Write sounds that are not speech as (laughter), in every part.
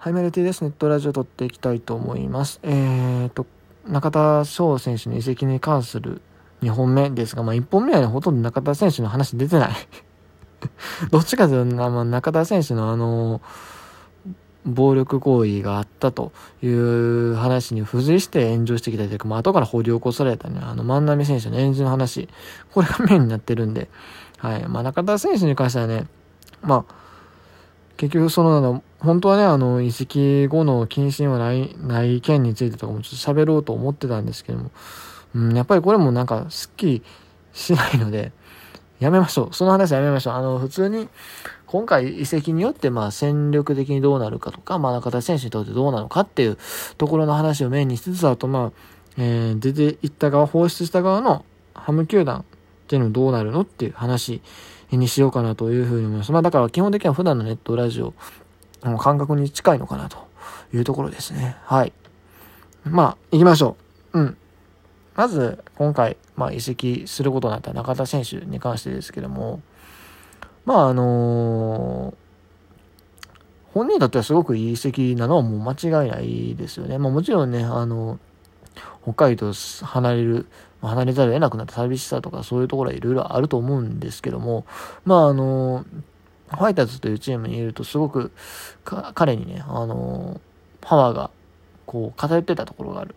はい、メルティです。ネットラジオ撮っていきたいと思います。えーと、中田翔選手の移籍に関する2本目ですが、まあ1本目はね、ほとんど中田選手の話出てない (laughs) どっちかというと、まあ、中田選手のあの暴力行為があったという話に付随して炎上してきたというか、まあ、後から掘り起こされたね、あの、万波選手の炎上の話、これがメインになってるんで、はい。まあ、中田選手に関してはね、まあ、結局その、本当はね、あの、移籍後の謹慎はない、ない件についてとかもちょっと喋ろうと思ってたんですけども、うん、やっぱりこれもなんか、すっきりしないので、やめましょう。その話やめましょう。あの、普通に、今回移籍によって、まあ、戦力的にどうなるかとか、まあ、中田選手にとってどうなのかっていうところの話をメインにしつつ、あと、まあ、えー、出ていった側、放出した側のハム球団っていうのどうなるのっていう話にしようかなというふうに思います。まあだから基本的には普段のネットラジオ感覚に近いのかなというところですね。はい。まあ、行きましょう。うん。まず、今回、まあ移籍することになった中田選手に関してですけども、まああのー、本人にとってはすごくいい移籍なのはもう間違いないですよね。まあもちろんね、あの、北海道離れる離れざるを得なくなった寂しさとかそういうところはいろいろあると思うんですけども、まああの、ファイターズというチームにいるとすごく彼にね、あの、パワーがこう偏ってたところがある。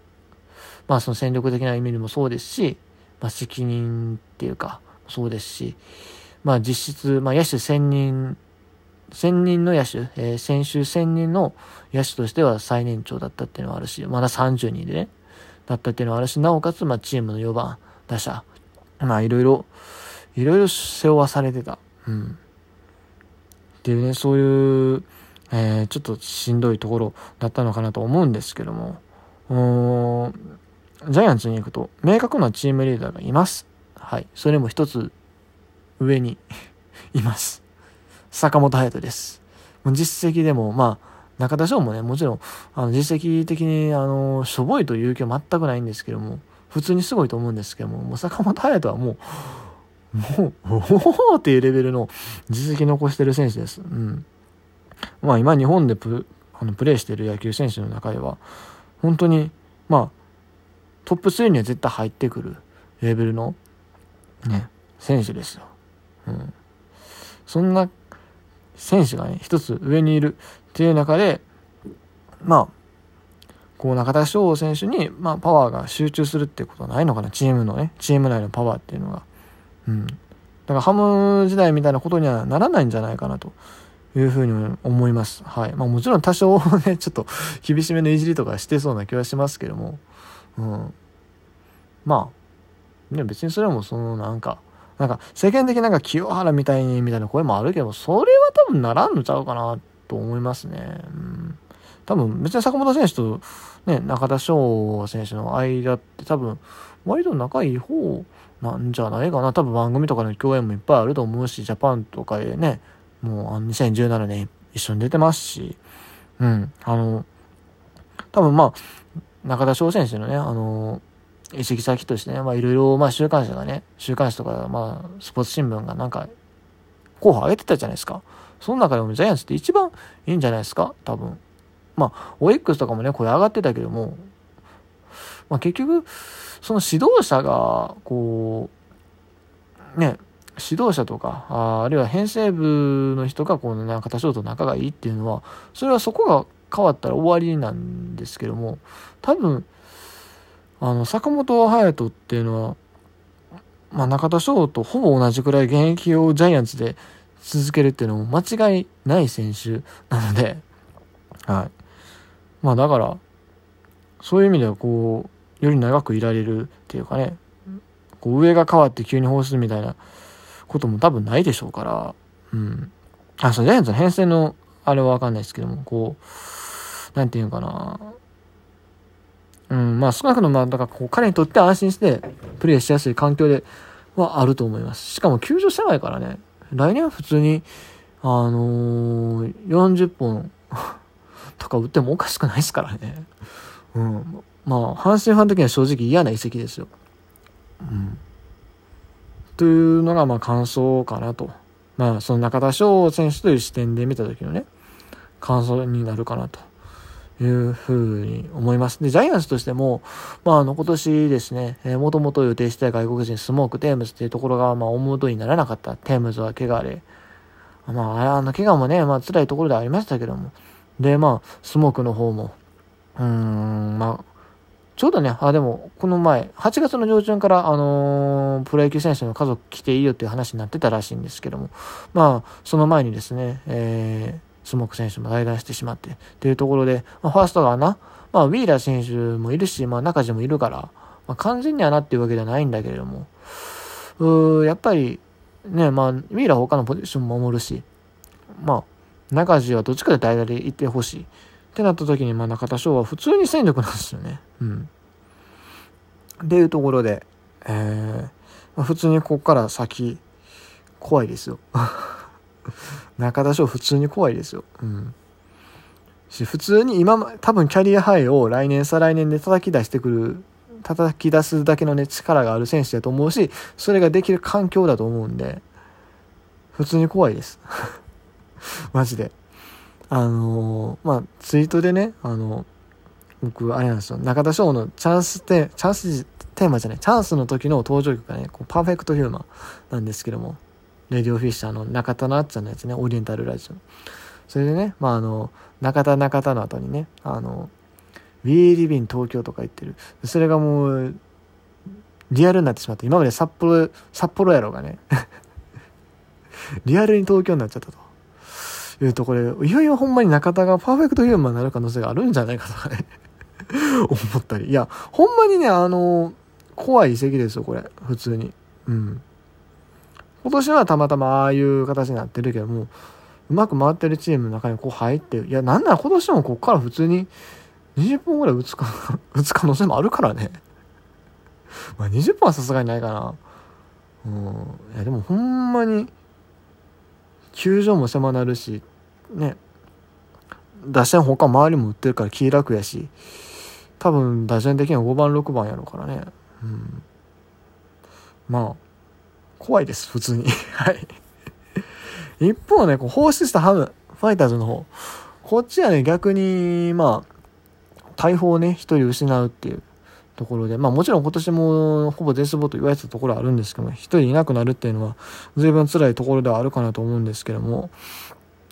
まあその戦力的な意味でもそうですし、まあ責任っていうかそうですし、まあ実質、まあ野手1000人、1000人の野手、えー、先週1000人の野手としては最年長だったっていうのはあるし、まだ30人でね、だったっていうのはあるし、なおかつ、まあ、チームの4番打者、まあ、いろいろ、いろいろ背負わされてた。うん。っていうね、そういう、えー、ちょっとしんどいところだったのかなと思うんですけども、ジャイアンツに行くと、明確なチームリーダーがいます。はい。それも一つ上に (laughs) います。坂本隼人です。実績でも、まあ、中田翔もね、もちろん、あの、実績的に、あの、しょぼいという気は全くないんですけども、普通にすごいと思うんですけども、もう坂本隼人はもう、もう、おおっていうレベルの実績残してる選手です。うん。まあ今日本でプあのプレーしてる野球選手の中では、本当に、まあ、トップ3には絶対入ってくるレベルの、ね、選手ですよ。うん。そんな選手がね、一つ上にいるっていう中で、まあ、こう中田翔選手に、まあ、パワーが集中するってことはないのかな、チームのね、チーム内のパワーっていうのが。うん。だからハム時代みたいなことにはならないんじゃないかなというふうに思います。はい。まあもちろん多少ね、(laughs) ちょっと厳しめのいじりとかしてそうな気はしますけども、うん。まあ、ね、別にそれもそのなんか、なんか世間的なんか清原みたいにみたいな声もあるけど、それは多分ならんのちゃうかなと思いますね。うん、多分別に坂本選手と、ね、中田翔選手の間って多分割と仲いい方なんじゃないかな。多分番組とかの共演もいっぱいあると思うし、ジャパンとかでね、もう2017年一緒に出てますし、うん、あの、多分まあ、中田翔選手のね、あの、移籍先としてね、まあいろいろ、まあ週刊誌がね、週刊誌とか、まあスポーツ新聞がなんか、候補上げてたじゃないですか。その中でもジャイアンツって一番いいんじゃないですか？多分。まあ、オリックスとかもね、これ上がってたけども、まあ結局、その指導者が、こう、ね、指導者とか、ああるいは編成部の人が、こう、なんか多少と仲がいいっていうのは、それはそこが変わったら終わりなんですけども、多分、あの、坂本勇人っていうのは、まあ、中田翔とほぼ同じくらい現役をジャイアンツで続けるっていうのも間違いない選手なので、はい。まあだから、そういう意味ではこう、より長くいられるっていうかね、こう上が変わって急に放出みたいなことも多分ないでしょうから、うん。あ、そう、ジャイアンツの編成のあれはわかんないですけども、こう、なんていうかな、うん、まあ少なくとも、まあ、だからこう彼にとって安心してプレイしやすい環境ではあると思います。しかも救助してないからね、来年は普通に、あのー、40本 (laughs) とか打ってもおかしくないですからね。うん。まあ、阪神ファン的には正直嫌な移籍ですよ。うん。というのが、まあ、感想かなと。まあ、その中田翔選手という視点で見た時のね、感想になるかなというふうに思います。で、ジャイアンツとしても、まあ、あの、今年ですね、えー、もともと予定してた外国人スモーク、テームズっていうところが、まあ、大元にならなかった。テームズは怪我で。まあ、あの、怪我もね、まあ、辛いところではありましたけども。で、まあ、スモークの方も、うーん、まあ、ちょうどね、あ、でも、この前、8月の上旬から、あのー、プロ野球選手の家族来ていいよっていう話になってたらしいんですけども、まあ、その前にですね、えー、スモーク選手も代打してしまって、っていうところで、まあ、ファーストがな、まあ、ウィーラー選手もいるし、まあ、中地もいるから、まあ、完全にはなっていうわけではないんだけれども、うやっぱり、ね、まあ、ウィーラー他のポジションも守るし、まあ、中地はどっちかで代打でいてほしい。ってなった時に、まあ、中田翔は普通に戦力なんですよね。うん。っていうところで、えー、まあ、普通にここから先、怖いですよ。(laughs) 中田翔普通に怖いですよ。うん。し、普通に今、多分キャリアハイを来年再来年で叩き出してくる、叩き出すだけのね、力がある選手だと思うし、それができる環境だと思うんで、普通に怖いです。(laughs) マジで。あの、まあ、ツイートでね、あの、僕、あれなんですよ、中田翔のチャンステ、チャンステーマじゃない、チャンスの時の登場曲がね、こうパーフェクトヒューマンなんですけども、レディオフィッシャーの中田のあっちゃんのやつね、オリエンタルラジオ。それでね、まあ、あの、中田中田の後にね、あの、We Live in 東京とか言ってる。それがもう、リアルになってしまって、今まで札幌、札幌やろがね、(laughs) リアルに東京になっちゃったと。いうところで、いよいよほんまに中田がパーフェクトヒューマンになる可能性があるんじゃないかとかね (laughs) 思ったり。いや、ほんまにね、あの、怖い遺跡ですよ、これ。普通に。うん。今年はたまたまああいう形になってるけども、うまく回ってるチームの中にこう入って、いや、なんなら今年もこっから普通に20本ぐらい打つか、(laughs) 打つ可能性もあるからね。まあ20本はさすがにないかな。うん。いや、でもほんまに、球場も狭なるし、ね、打線他周りも打ってるから気楽やし、多分打順的には5番、6番やろうからね。うん。まあ、怖いです、普通に。(laughs) はい。一方ね、こう放出したハム、ファイターズの方。こっちはね、逆に、まあ、大砲をね、一人失うっていうところで、まあもちろん今年もほぼ絶望と言われてたところはあるんですけども、一人いなくなるっていうのは、随分辛いところではあるかなと思うんですけども、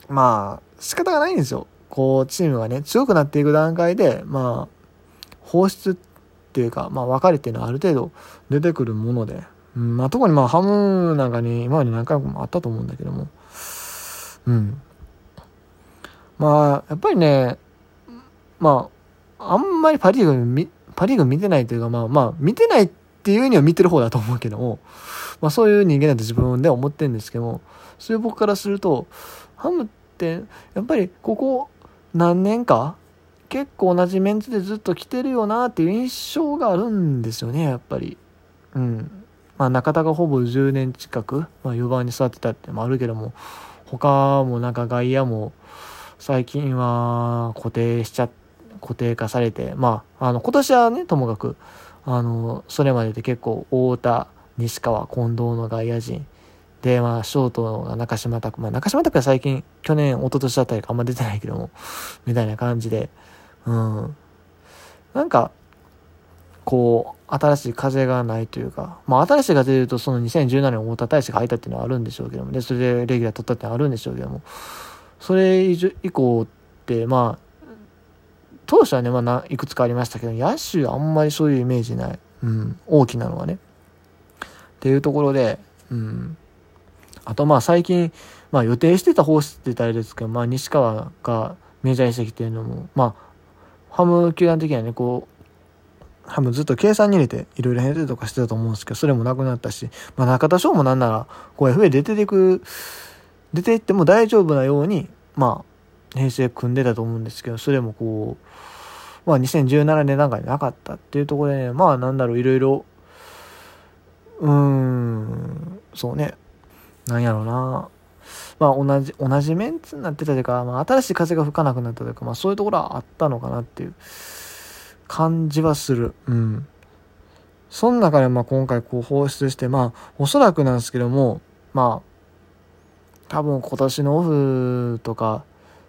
まあ、仕方がないんですよ。こう、チームがね、強くなっていく段階で、まあ、放出っていうか、まあ、別れっていうのはある程度出てくるもので、うん、まあ、特にまあ、ハムなんかに今まで何回もあったと思うんだけども、うん。まあ、やっぱりね、まあ、あんまりパリーグパリーグ見てないというか、まあまあ、見てないっていうには見てる方だと思うけども、まあそういう人間だと自分で思ってるんですけども、そういう僕からすると、ハムって、やっぱりここ何年か、結構同じメンツでずっと来てるよなっていう印象があるんですよね、やっぱり。うん。まあ中田がほぼ10年近く、まあ4番に座ってたってもあるけども、他もなんか外野も最近は固定しちゃ、固定化されて、まあ、あの、今年はね、ともかく、あの、それまでで結構、太田、西川、近藤の外野陣、で、まあ、ショートの中島拓、まあ、中島拓は最近、去年、一昨年あたりかあんま出てないけども、(laughs) みたいな感じで、うん。なんか、こう、新しい風がないというか、まあ、新しい風で言うと、その2017年、太田大使が入ったっていうのはあるんでしょうけども、で、それでレギュラー取ったっていうのはあるんでしょうけども、それ以降って、まあ、当初はね、まあ、いくつかありましたけど、野手あんまりそういうイメージない。うん、大きなのはね。っていうところで、うん。あとまあ最近、まあ予定してた方針って言ったらあれですけど、まあ西川がメジャー移籍っていうのも、まあ、ハム球団的にはね、こう、ハムずっと計算に入れていろいろ編成とかしてたと思うんですけど、それもなくなったし、まあ中田翔もなんなら、こう FA 出ていく、出ていっても大丈夫なように、まあ、編成組んでたと思うんですけど、それもこう、まあ2017年段階でなかったっていうところでね、まあなんだろう、いろいろ、うーん、そうね、なんやろうな。まあ同じ、同じメンツになってたというか、まあ新しい風が吹かなくなったというか、まあそういうところはあったのかなっていう感じはする。うん。その中でまあ今回こう放出して、まあおそらくなんですけども、まあ多分今年のオフとか、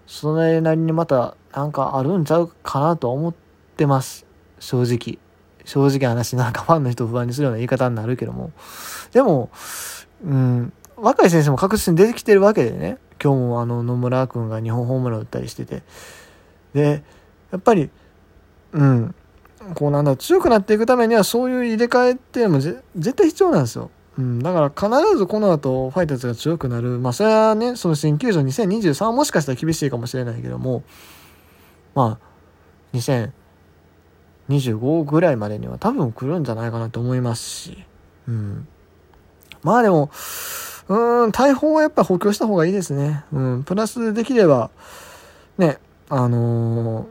それなりにまたなんかあるんちゃうかなとは思ってます。正直。正直話、なんかファンの人を不安にするような言い方になるけども。でも、うん、若い選手も確実に出てきてるわけでね。今日もあの野村君が日本ホームラン打ったりしてて。で、やっぱり、うん、こうなんだ、強くなっていくためにはそういう入れ替えっていうのも絶対必要なんですよ。うん、だから必ずこの後ファイターズが強くなる。まあそれはね、その新球場2023はもしかしたら厳しいかもしれないけども、まあ2025ぐらいまでには多分来るんじゃないかなと思いますし、うん。まあでも、うん、大砲はやっぱ補強した方がいいですね。うん、プラスできれば、ね、あのー、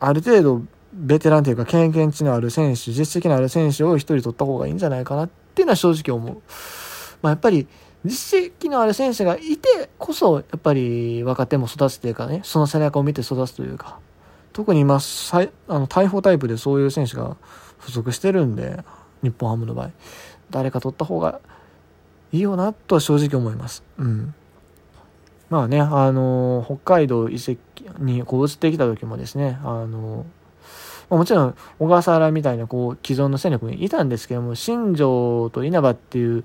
ある程度ベテランというか経験値のある選手、実績のある選手を1人取った方がいいんじゃないかなっていうのは正直思う。まあ、やっぱり実績のある選手がいてこそ、やっぱり若手も育つというかね、その背中を見て育つというか、特に今、あの大砲タイプでそういう選手が不足してるんで、日本ハムの場合、誰か取った方がいいよなとは正直思います。うん。まあね、あの北海道移籍にこう移ってきた時もですね、あのもちろん小笠原みたいなこう既存の戦力にいたんですけども、新庄と稲葉っていう、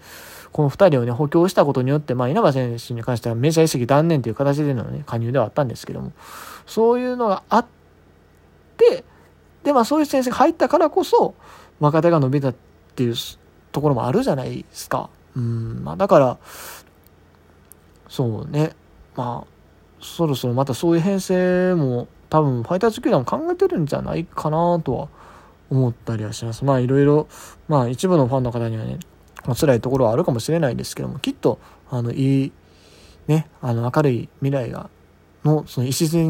この2人をね、補強したことによって、まあ稲葉選手に関してはメジャー移籍断念という形でのね、加入ではあったんですけども、そういうのがあって、で、まあそういう選手が入ったからこそ、若手が伸びたっていうところもあるじゃないですか。うん、まあだから、そうね、まあ、そろそろまたそういう編成も多分ファイターズ球団も考えてるんじゃないかなとは思ったりはします。まあいろいろ、まあ一部のファンの方にはね、まあ、辛いところはあるかもしれないですけども、きっと、あの、いい、ね、あの、明るい未来が、の、その礎になる